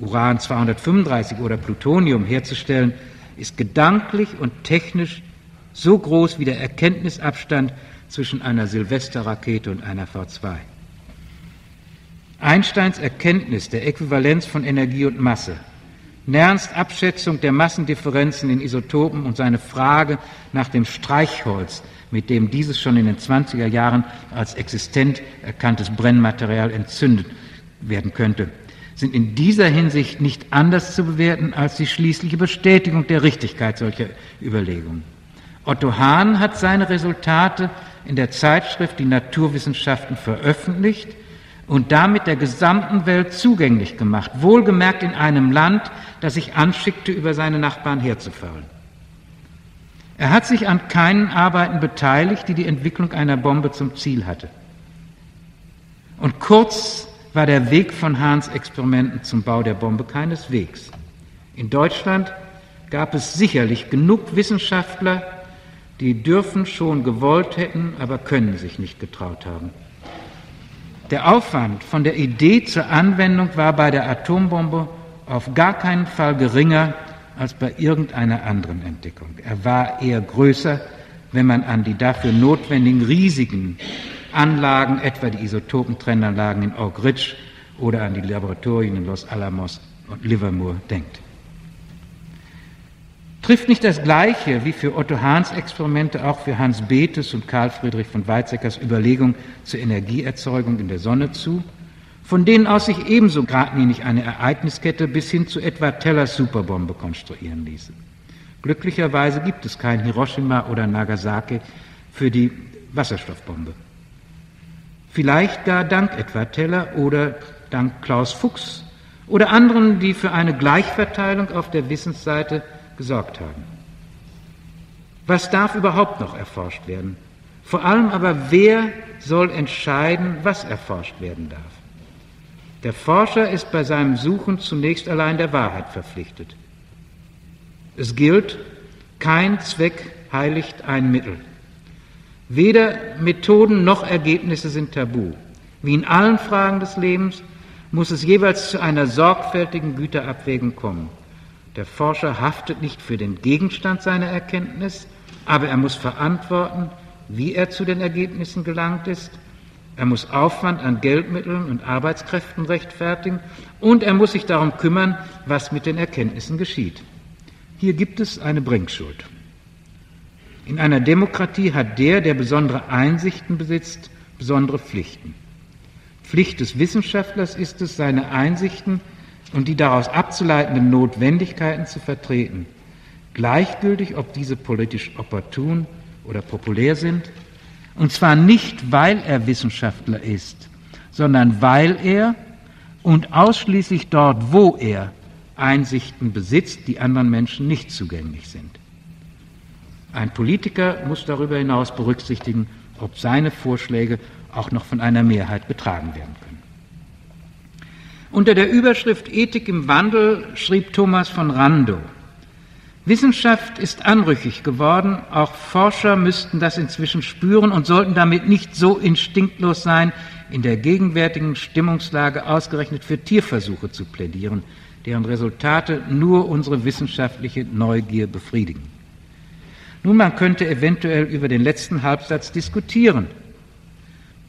[SPEAKER 2] Uran 235 oder Plutonium, herzustellen, ist gedanklich und technisch so groß wie der Erkenntnisabstand zwischen einer Silvesterrakete und einer V2. Einsteins Erkenntnis der Äquivalenz von Energie und Masse, Nernst Abschätzung der Massendifferenzen in Isotopen und seine Frage nach dem Streichholz, mit dem dieses schon in den 20er Jahren als existent erkanntes Brennmaterial entzündet werden könnte, sind in dieser Hinsicht nicht anders zu bewerten als die schließliche Bestätigung der Richtigkeit solcher Überlegungen. Otto Hahn hat seine Resultate in der Zeitschrift Die Naturwissenschaften veröffentlicht und damit der gesamten Welt zugänglich gemacht, wohlgemerkt in einem Land, das sich anschickte, über seine Nachbarn herzufallen. Er hat sich an keinen Arbeiten beteiligt, die die Entwicklung einer Bombe zum Ziel hatte. Und kurz war der Weg von Hahns Experimenten zum Bau der Bombe keineswegs. In Deutschland gab es sicherlich genug Wissenschaftler, die dürfen schon gewollt hätten, aber können sich nicht getraut haben. Der Aufwand von der Idee zur Anwendung war bei der Atombombe auf gar keinen Fall geringer als bei irgendeiner anderen Entdeckung. Er war eher größer, wenn man an die dafür notwendigen riesigen Anlagen, etwa die Isotopentrennanlagen in Oak Ridge oder an die Laboratorien in Los Alamos und Livermore denkt. Trifft nicht das Gleiche wie für Otto Hahns Experimente auch für Hans Bethes und Karl Friedrich von Weizsäckers Überlegung zur Energieerzeugung in der Sonne zu, von denen aus sich ebenso geradlinig eine Ereigniskette bis hin zu etwa Tellers Superbombe konstruieren ließe. Glücklicherweise gibt es kein Hiroshima oder Nagasaki für die Wasserstoffbombe. Vielleicht gar dank etwa Teller oder dank Klaus Fuchs oder anderen, die für eine Gleichverteilung auf der Wissensseite gesorgt haben. Was darf überhaupt noch erforscht werden? Vor allem aber, wer soll entscheiden, was erforscht werden darf? Der Forscher ist bei seinem Suchen zunächst allein der Wahrheit verpflichtet. Es gilt, kein Zweck heiligt ein Mittel. Weder Methoden noch Ergebnisse sind tabu. Wie in allen Fragen des Lebens muss es jeweils zu einer sorgfältigen Güterabwägung kommen. Der Forscher haftet nicht für den Gegenstand seiner Erkenntnis, aber er muss verantworten, wie er zu den Ergebnissen gelangt ist. er muss Aufwand an Geldmitteln und Arbeitskräften rechtfertigen und er muss sich darum kümmern, was mit den Erkenntnissen geschieht. Hier gibt es eine Bringschuld. In einer Demokratie hat der, der besondere Einsichten besitzt, besondere Pflichten. Pflicht des Wissenschaftlers ist es, seine Einsichten und die daraus abzuleitenden Notwendigkeiten zu vertreten, gleichgültig, ob diese politisch opportun oder populär sind und zwar nicht, weil er Wissenschaftler ist, sondern weil er und ausschließlich dort, wo er Einsichten besitzt, die anderen Menschen nicht zugänglich sind. Ein Politiker muss darüber hinaus berücksichtigen, ob seine Vorschläge auch noch von einer Mehrheit getragen werden können. Unter der Überschrift Ethik im Wandel schrieb Thomas von Rando, Wissenschaft ist anrüchig geworden, auch Forscher müssten das inzwischen spüren und sollten damit nicht so instinktlos sein, in der gegenwärtigen Stimmungslage ausgerechnet für Tierversuche zu plädieren, deren Resultate nur unsere wissenschaftliche Neugier befriedigen. Nun, man könnte eventuell über den letzten Halbsatz diskutieren,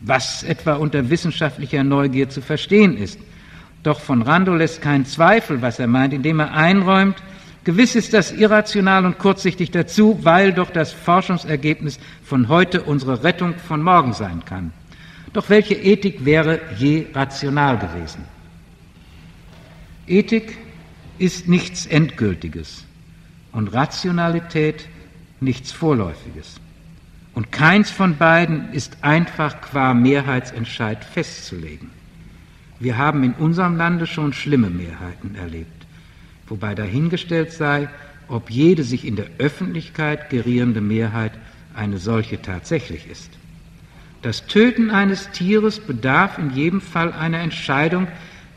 [SPEAKER 2] was etwa unter wissenschaftlicher Neugier zu verstehen ist. Doch von Rando lässt keinen Zweifel, was er meint, indem er einräumt, Gewiss ist das irrational und kurzsichtig dazu, weil doch das Forschungsergebnis von heute unsere Rettung von morgen sein kann. Doch welche Ethik wäre je rational gewesen? Ethik ist nichts Endgültiges und Rationalität nichts Vorläufiges. Und keins von beiden ist einfach qua Mehrheitsentscheid festzulegen. Wir haben in unserem Lande schon schlimme Mehrheiten erlebt wobei dahingestellt sei, ob jede sich in der Öffentlichkeit gerierende Mehrheit eine solche tatsächlich ist. Das Töten eines Tieres bedarf in jedem Fall einer Entscheidung,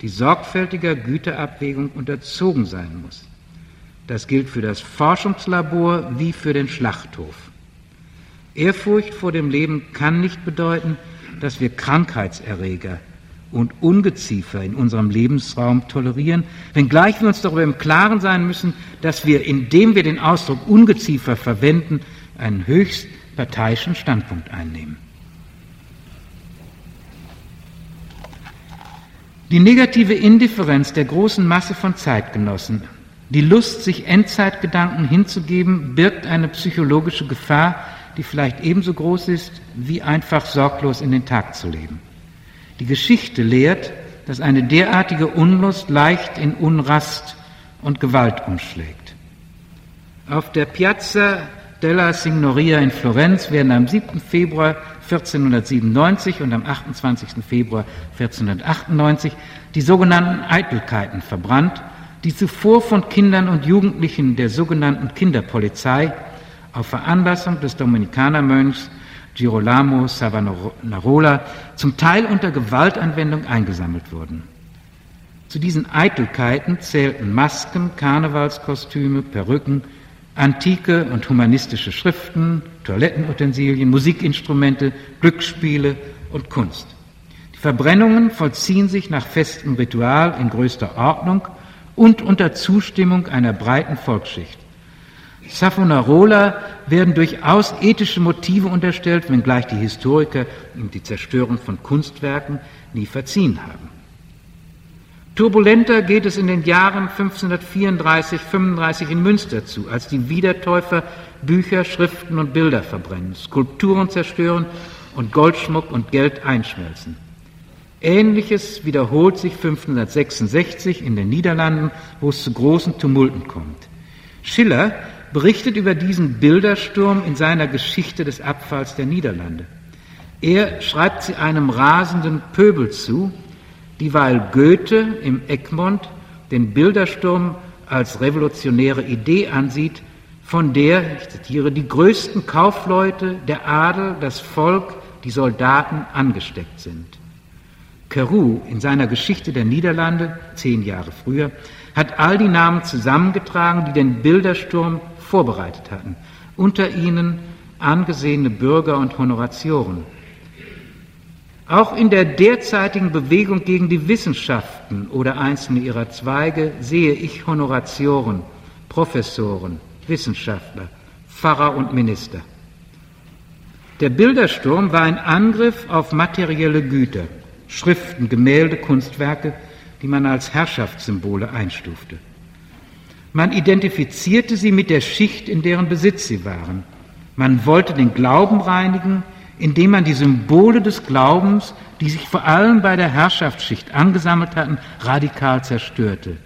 [SPEAKER 2] die sorgfältiger Güterabwägung unterzogen sein muss. Das gilt für das Forschungslabor wie für den Schlachthof. Ehrfurcht vor dem Leben kann nicht bedeuten, dass wir Krankheitserreger und Ungeziefer in unserem Lebensraum tolerieren, wenngleich wir uns darüber im Klaren sein müssen, dass wir, indem wir den Ausdruck Ungeziefer verwenden, einen höchst parteiischen Standpunkt einnehmen. Die negative Indifferenz der großen Masse von Zeitgenossen, die Lust, sich Endzeitgedanken hinzugeben, birgt eine psychologische Gefahr, die vielleicht ebenso groß ist, wie einfach sorglos in den Tag zu leben. Die Geschichte lehrt, dass eine derartige Unlust leicht in Unrast und Gewalt umschlägt. Auf der Piazza della Signoria in Florenz werden am 7. Februar 1497 und am 28. Februar 1498 die sogenannten Eitelkeiten verbrannt, die zuvor von Kindern und Jugendlichen der sogenannten Kinderpolizei auf Veranlassung des Dominikanermönchs Girolamo Savonarola zum Teil unter Gewaltanwendung eingesammelt wurden. Zu diesen Eitelkeiten zählten Masken, Karnevalskostüme, Perücken, antike und humanistische Schriften, Toilettenutensilien, Musikinstrumente, Glücksspiele und Kunst. Die Verbrennungen vollziehen sich nach festem Ritual in größter Ordnung und unter Zustimmung einer breiten Volksschicht. Savonarola werden durchaus ethische Motive unterstellt, wenngleich die Historiker ihm die Zerstörung von Kunstwerken nie verziehen haben. Turbulenter geht es in den Jahren 1534, 35 in Münster zu, als die Wiedertäufer Bücher, Schriften und Bilder verbrennen, Skulpturen zerstören und Goldschmuck und Geld einschmelzen. Ähnliches wiederholt sich 1566 in den Niederlanden, wo es zu großen Tumulten kommt. Schiller berichtet über diesen Bildersturm in seiner Geschichte des Abfalls der Niederlande. Er schreibt sie einem rasenden Pöbel zu, dieweil Goethe im Egmont den Bildersturm als revolutionäre Idee ansieht, von der, ich zitiere, die größten Kaufleute, der Adel, das Volk, die Soldaten angesteckt sind. Carew in seiner Geschichte der Niederlande, zehn Jahre früher, hat all die Namen zusammengetragen, die den Bildersturm vorbereitet hatten. Unter ihnen angesehene Bürger und Honoratioren. Auch in der derzeitigen Bewegung gegen die Wissenschaften oder einzelne ihrer Zweige sehe ich Honoratioren, Professoren, Wissenschaftler, Pfarrer und Minister. Der Bildersturm war ein Angriff auf materielle Güter, Schriften, Gemälde, Kunstwerke, die man als Herrschaftssymbole einstufte. Man identifizierte sie mit der Schicht, in deren Besitz sie waren. Man wollte den Glauben reinigen, indem man die Symbole des Glaubens, die sich vor allem bei der Herrschaftsschicht angesammelt hatten, radikal zerstörte.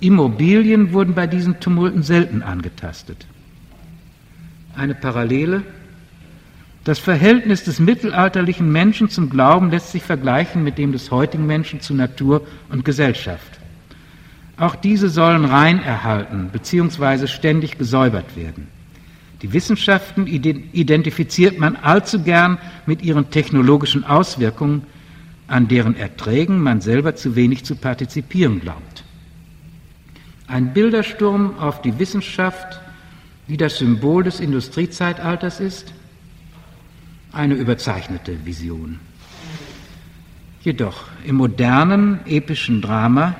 [SPEAKER 2] Immobilien wurden bei diesen Tumulten selten angetastet. Eine Parallele? Das Verhältnis des mittelalterlichen Menschen zum Glauben lässt sich vergleichen mit dem des heutigen Menschen zu Natur und Gesellschaft. Auch diese sollen rein erhalten bzw. ständig gesäubert werden. Die Wissenschaften identifiziert man allzu gern mit ihren technologischen Auswirkungen, an deren Erträgen man selber zu wenig zu partizipieren glaubt. Ein Bildersturm auf die Wissenschaft, wie das Symbol des Industriezeitalters ist, eine überzeichnete Vision. Jedoch im modernen epischen Drama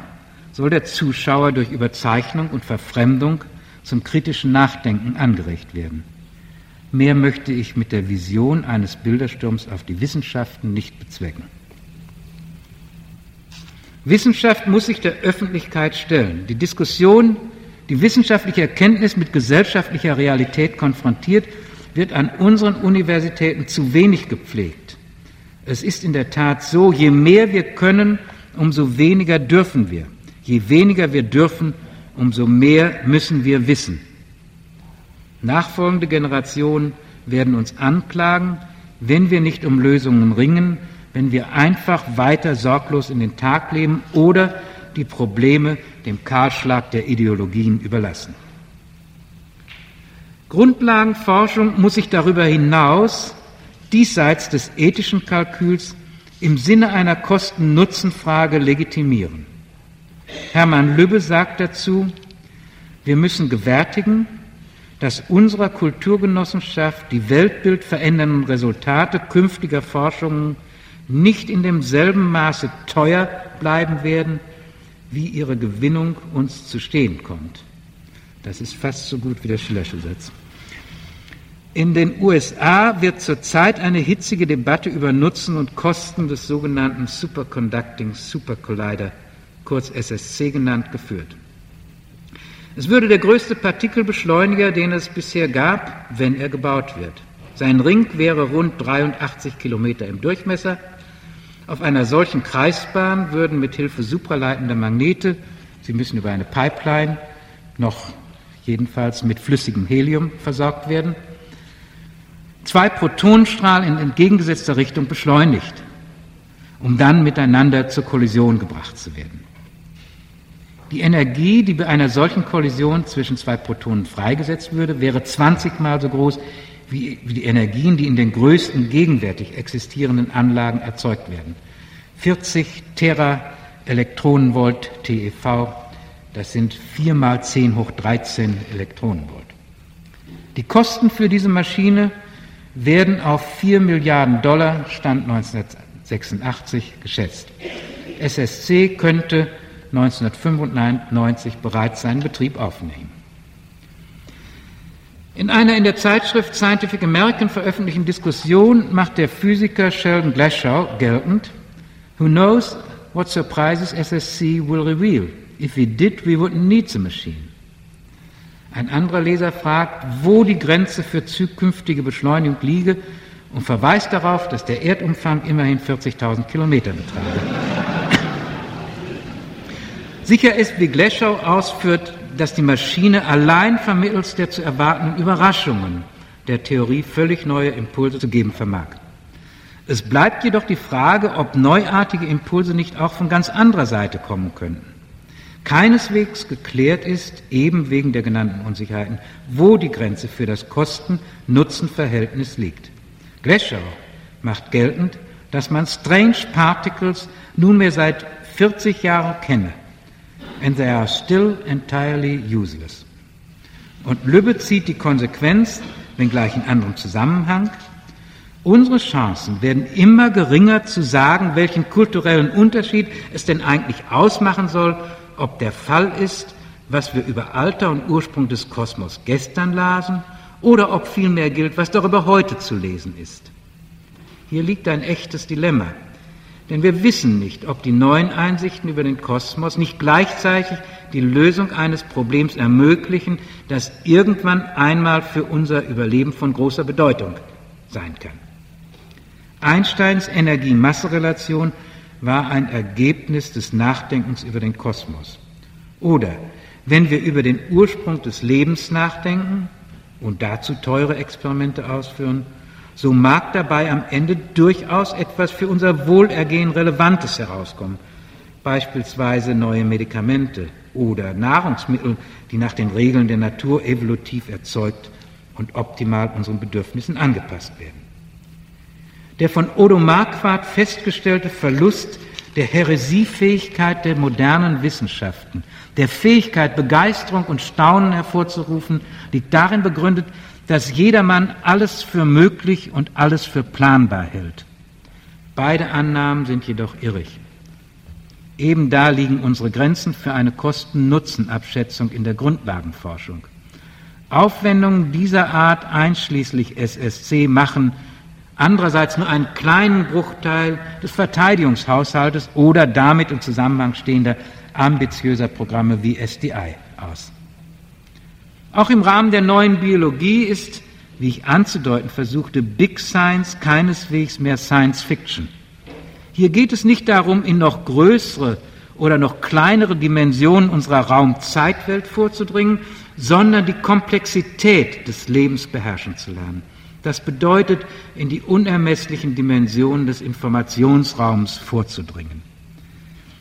[SPEAKER 2] soll der Zuschauer durch Überzeichnung und Verfremdung zum kritischen Nachdenken angeregt werden. Mehr möchte ich mit der Vision eines Bildersturms auf die Wissenschaften nicht bezwecken. Wissenschaft muss sich der Öffentlichkeit stellen. Die Diskussion, die wissenschaftliche Erkenntnis mit gesellschaftlicher Realität konfrontiert, wird an unseren Universitäten zu wenig gepflegt. Es ist in der Tat so, je mehr wir können, umso weniger dürfen wir. Je weniger wir dürfen, umso mehr müssen wir wissen. Nachfolgende Generationen werden uns anklagen, wenn wir nicht um Lösungen ringen, wenn wir einfach weiter sorglos in den Tag leben oder die Probleme dem Kahlschlag der Ideologien überlassen. Grundlagenforschung muss sich darüber hinaus, diesseits des ethischen Kalküls, im Sinne einer Kosten-Nutzen-Frage legitimieren. Hermann Lübbe sagt dazu, wir müssen gewärtigen, dass unserer Kulturgenossenschaft die Weltbild verändernden Resultate künftiger Forschungen nicht in demselben Maße teuer bleiben werden, wie ihre Gewinnung uns zu stehen kommt. Das ist fast so gut wie der Schillersche Satz. In den USA wird zurzeit eine hitzige Debatte über Nutzen und Kosten des sogenannten Superconducting Supercollider kurz SSC genannt, geführt. Es würde der größte Partikelbeschleuniger, den es bisher gab, wenn er gebaut wird. Sein Ring wäre rund 83 Kilometer im Durchmesser. Auf einer solchen Kreisbahn würden mit Hilfe supraleitender Magnete, sie müssen über eine Pipeline, noch jedenfalls mit flüssigem Helium versorgt werden, zwei Protonenstrahlen in entgegengesetzter Richtung beschleunigt, um dann miteinander zur Kollision gebracht zu werden. Die Energie, die bei einer solchen Kollision zwischen zwei Protonen freigesetzt würde, wäre 20 mal so groß wie, die Energien, die in den größten gegenwärtig existierenden Anlagen erzeugt werden. 40 Tera Elektronenvolt TeV, das sind 4 mal 10 hoch 13 Elektronenvolt. Die Kosten für diese Maschine werden auf 4 Milliarden Dollar, Stand 1986, geschätzt. SSC könnte 1995 bereits seinen Betrieb aufnehmen. In einer in der Zeitschrift Scientific American veröffentlichten Diskussion macht der Physiker Sheldon Glashow geltend, Who knows what surprises SSC will reveal? If we did, we wouldn't need the machine. Ein anderer Leser fragt, wo die Grenze für zukünftige Beschleunigung liege und verweist darauf, dass der Erdumfang immerhin 40.000 Kilometer betrage. Sicher ist, wie Gleschau ausführt, dass die Maschine allein vermittels der zu erwartenden Überraschungen der Theorie völlig neue Impulse zu geben vermag. Es bleibt jedoch die Frage, ob neuartige Impulse nicht auch von ganz anderer Seite kommen könnten. Keineswegs geklärt ist, eben wegen der genannten Unsicherheiten, wo die Grenze für das Kosten-Nutzen-Verhältnis liegt. Gleschau macht geltend, dass man Strange Particles nunmehr seit 40 Jahren kenne and they are still entirely useless. Und Lübbe zieht die Konsequenz, wenngleich in anderem Zusammenhang, unsere Chancen werden immer geringer zu sagen, welchen kulturellen Unterschied es denn eigentlich ausmachen soll, ob der Fall ist, was wir über Alter und Ursprung des Kosmos gestern lasen oder ob vielmehr gilt, was darüber heute zu lesen ist. Hier liegt ein echtes Dilemma, denn wir wissen nicht, ob die neuen Einsichten über den Kosmos nicht gleichzeitig die Lösung eines Problems ermöglichen, das irgendwann einmal für unser Überleben von großer Bedeutung sein kann. Einsteins Energie-Masse-Relation war ein Ergebnis des Nachdenkens über den Kosmos. Oder wenn wir über den Ursprung des Lebens nachdenken und dazu teure Experimente ausführen, so mag dabei am Ende durchaus etwas für unser Wohlergehen Relevantes herauskommen, beispielsweise neue Medikamente oder Nahrungsmittel, die nach den Regeln der Natur evolutiv erzeugt und optimal unseren Bedürfnissen angepasst werden. Der von Odo Marquardt festgestellte Verlust der Heresiefähigkeit der modernen Wissenschaften, der Fähigkeit, Begeisterung und Staunen hervorzurufen, liegt darin begründet, dass jedermann alles für möglich und alles für planbar hält. Beide Annahmen sind jedoch irrig. Eben da liegen unsere Grenzen für eine Kosten-Nutzen-Abschätzung in der Grundlagenforschung. Aufwendungen dieser Art einschließlich SSC machen andererseits nur einen kleinen Bruchteil des Verteidigungshaushaltes oder damit im Zusammenhang stehender ambitiöser Programme wie SDI aus. Auch im Rahmen der neuen Biologie ist, wie ich anzudeuten versuchte, Big Science keineswegs mehr Science Fiction. Hier geht es nicht darum, in noch größere oder noch kleinere Dimensionen unserer Raumzeitwelt vorzudringen, sondern die Komplexität des Lebens beherrschen zu lernen. Das bedeutet, in die unermesslichen Dimensionen des Informationsraums vorzudringen.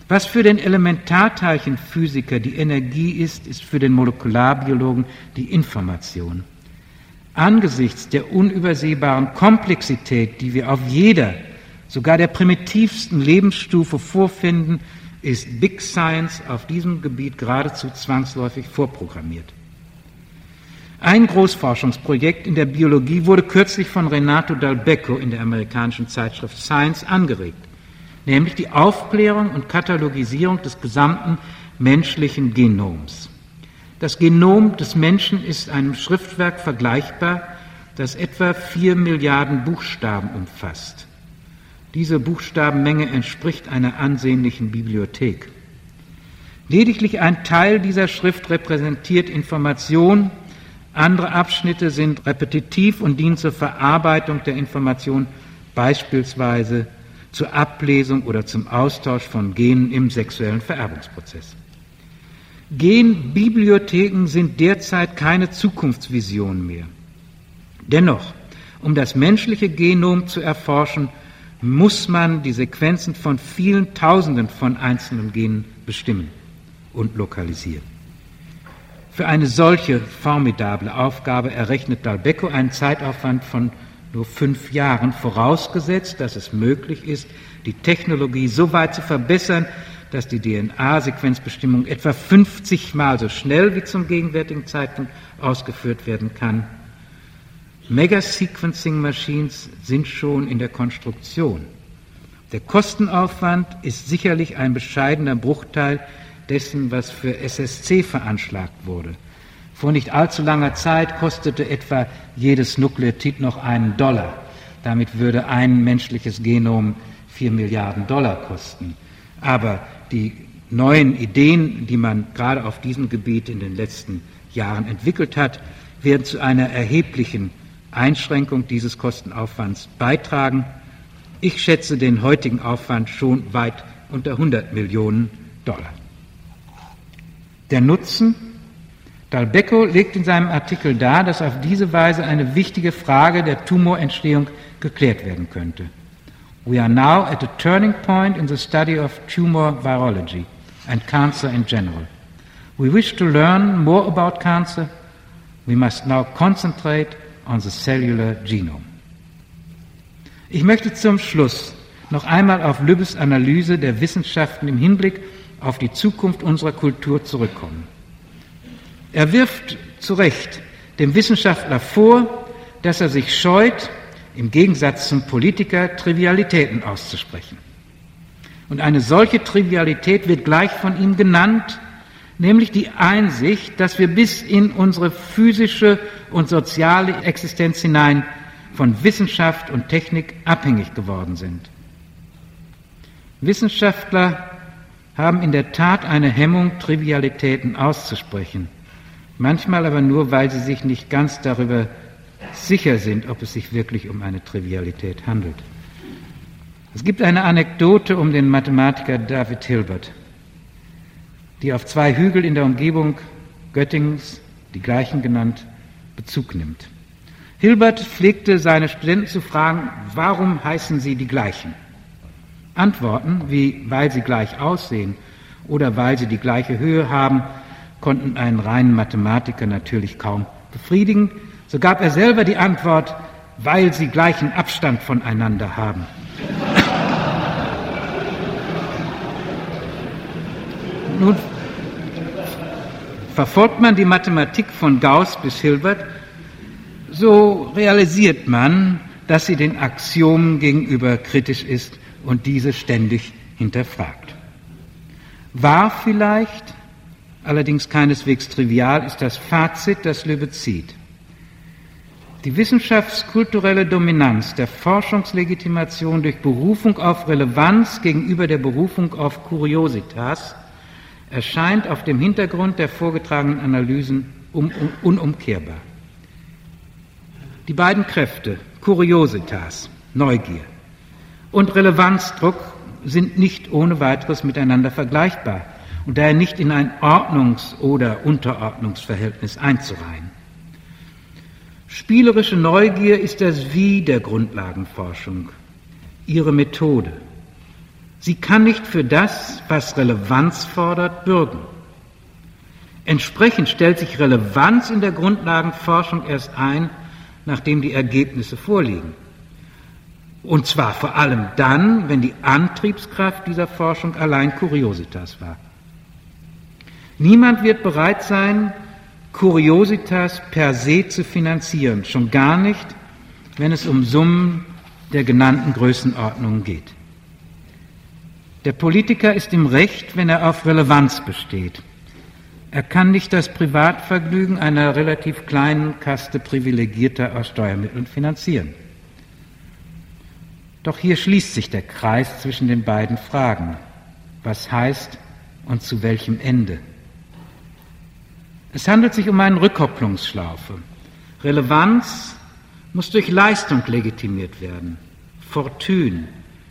[SPEAKER 2] Was für den Elementarteilchenphysiker die Energie ist, ist für den Molekularbiologen die Information. Angesichts der unübersehbaren Komplexität, die wir auf jeder, sogar der primitivsten Lebensstufe vorfinden, ist Big Science auf diesem Gebiet geradezu zwangsläufig vorprogrammiert. Ein Großforschungsprojekt in der Biologie wurde kürzlich von Renato Dalbecco in der amerikanischen Zeitschrift Science angeregt, nämlich die Aufklärung und Katalogisierung des gesamten menschlichen Genoms. Das Genom des Menschen ist einem Schriftwerk vergleichbar, das etwa vier Milliarden Buchstaben umfasst. Diese Buchstabenmenge entspricht einer ansehnlichen Bibliothek. Lediglich ein Teil dieser Schrift repräsentiert Information, andere Abschnitte sind repetitiv und dienen zur Verarbeitung der Information, beispielsweise zur Ablesung oder zum Austausch von Genen im sexuellen Vererbungsprozess. Genbibliotheken sind derzeit keine Zukunftsvision mehr. Dennoch, um das menschliche Genom zu erforschen, muss man die Sequenzen von vielen Tausenden von einzelnen Genen bestimmen und lokalisieren. Für eine solche formidable Aufgabe errechnet Dalbecco einen Zeitaufwand von nur fünf Jahren, vorausgesetzt, dass es möglich ist, die Technologie so weit zu verbessern, dass die DNA-Sequenzbestimmung etwa 50 Mal so schnell wie zum gegenwärtigen Zeitpunkt ausgeführt werden kann. Mega-Sequencing-Machines sind schon in der Konstruktion. Der Kostenaufwand ist sicherlich ein bescheidener Bruchteil dessen, was für SSC veranschlagt wurde. Vor nicht allzu langer Zeit kostete etwa jedes Nukleotid noch einen Dollar. Damit würde ein menschliches Genom vier Milliarden Dollar kosten. Aber die neuen Ideen, die man gerade auf diesem Gebiet in den letzten Jahren entwickelt hat, werden zu einer erheblichen Einschränkung dieses Kostenaufwands beitragen. Ich schätze den heutigen Aufwand schon weit unter 100 Millionen Dollar. Der Nutzen? Dalbecco legt in seinem Artikel dar, dass auf diese Weise eine wichtige Frage der Tumorentstehung geklärt werden könnte. We are now at a turning point in the study of tumor virology and cancer in general. We wish to learn more about cancer. We must now concentrate on the cellular genome. Ich möchte zum Schluss noch einmal auf Lübbes Analyse der Wissenschaften im Hinblick auf die Zukunft unserer Kultur zurückkommen. Er wirft zu Recht dem Wissenschaftler vor, dass er sich scheut, im Gegensatz zum Politiker Trivialitäten auszusprechen. Und eine solche Trivialität wird gleich von ihm genannt, nämlich die Einsicht, dass wir bis in unsere physische und soziale Existenz hinein von Wissenschaft und Technik abhängig geworden sind. Wissenschaftler haben in der Tat eine Hemmung, Trivialitäten auszusprechen, manchmal aber nur, weil sie sich nicht ganz darüber sicher sind, ob es sich wirklich um eine Trivialität handelt. Es gibt eine Anekdote um den Mathematiker David Hilbert, die auf zwei Hügel in der Umgebung Göttingens, die gleichen genannt, Bezug nimmt. Hilbert pflegte seine Studenten zu fragen, warum heißen sie die gleichen? Antworten wie weil sie gleich aussehen oder weil sie die gleiche Höhe haben, konnten einen reinen Mathematiker natürlich kaum befriedigen. So gab er selber die Antwort, weil sie gleichen Abstand voneinander haben. Nun verfolgt man die Mathematik von Gauss bis Hilbert, so realisiert man, dass sie den Axiomen gegenüber kritisch ist und diese ständig hinterfragt. War vielleicht, allerdings keineswegs trivial, ist das Fazit, das Löwe zieht. Die wissenschaftskulturelle Dominanz der Forschungslegitimation durch Berufung auf Relevanz gegenüber der Berufung auf Kuriositas erscheint auf dem Hintergrund der vorgetragenen Analysen um, um, unumkehrbar. Die beiden Kräfte, Kuriositas, Neugier, und Relevanzdruck sind nicht ohne weiteres miteinander vergleichbar und daher nicht in ein Ordnungs- oder Unterordnungsverhältnis einzureihen. Spielerische Neugier ist das Wie der Grundlagenforschung, ihre Methode. Sie kann nicht für das, was Relevanz fordert, bürgen. Entsprechend stellt sich Relevanz in der Grundlagenforschung erst ein, nachdem die Ergebnisse vorliegen. Und zwar vor allem dann, wenn die Antriebskraft dieser Forschung allein Kuriositas war. Niemand wird bereit sein, Kuriositas per se zu finanzieren, schon gar nicht, wenn es um Summen der genannten Größenordnungen geht. Der Politiker ist im Recht, wenn er auf Relevanz besteht. Er kann nicht das Privatvergnügen einer relativ kleinen Kaste Privilegierter aus Steuermitteln finanzieren. Doch hier schließt sich der Kreis zwischen den beiden Fragen. Was heißt und zu welchem Ende? Es handelt sich um eine Rückkopplungsschlaufe. Relevanz muss durch Leistung legitimiert werden. Fortune,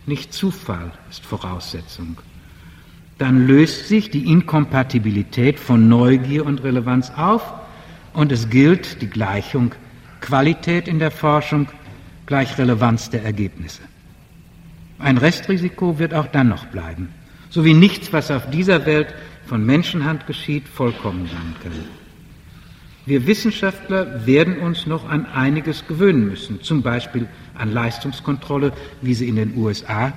[SPEAKER 2] nicht Zufall, ist Voraussetzung. Dann löst sich die Inkompatibilität von Neugier und Relevanz auf und es gilt die Gleichung Qualität in der Forschung gleich Relevanz der Ergebnisse. Ein Restrisiko wird auch dann noch bleiben, so wie nichts, was auf dieser Welt von Menschenhand geschieht, vollkommen sein kann. Wir Wissenschaftler werden uns noch an einiges gewöhnen müssen, zum Beispiel an Leistungskontrolle, wie sie in den USA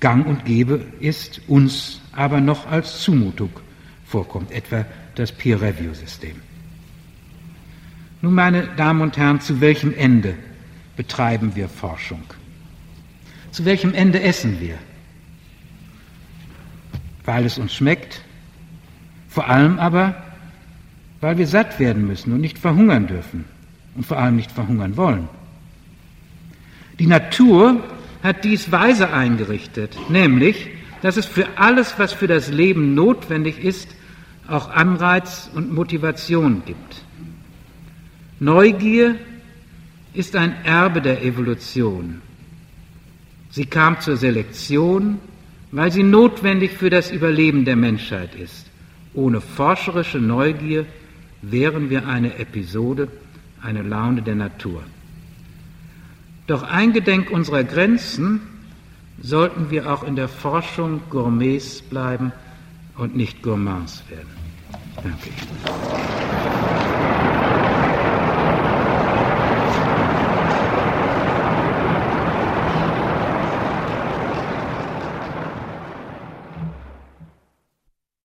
[SPEAKER 2] gang und gäbe ist, uns aber noch als Zumutung vorkommt, etwa das Peer-Review-System. Nun, meine Damen und Herren, zu welchem Ende betreiben wir Forschung? Zu welchem Ende essen wir? Weil es uns schmeckt, vor allem aber, weil wir satt werden müssen und nicht verhungern dürfen und vor allem nicht verhungern wollen. Die Natur hat dies weise eingerichtet, nämlich, dass es für alles, was für das Leben notwendig ist, auch Anreiz und Motivation gibt. Neugier ist ein Erbe der Evolution Sie kam zur Selektion, weil sie notwendig für das Überleben der Menschheit ist. Ohne forscherische Neugier wären wir eine Episode, eine Laune der Natur. Doch eingedenk unserer Grenzen sollten wir auch in der Forschung Gourmets bleiben und nicht Gourmands werden. Danke.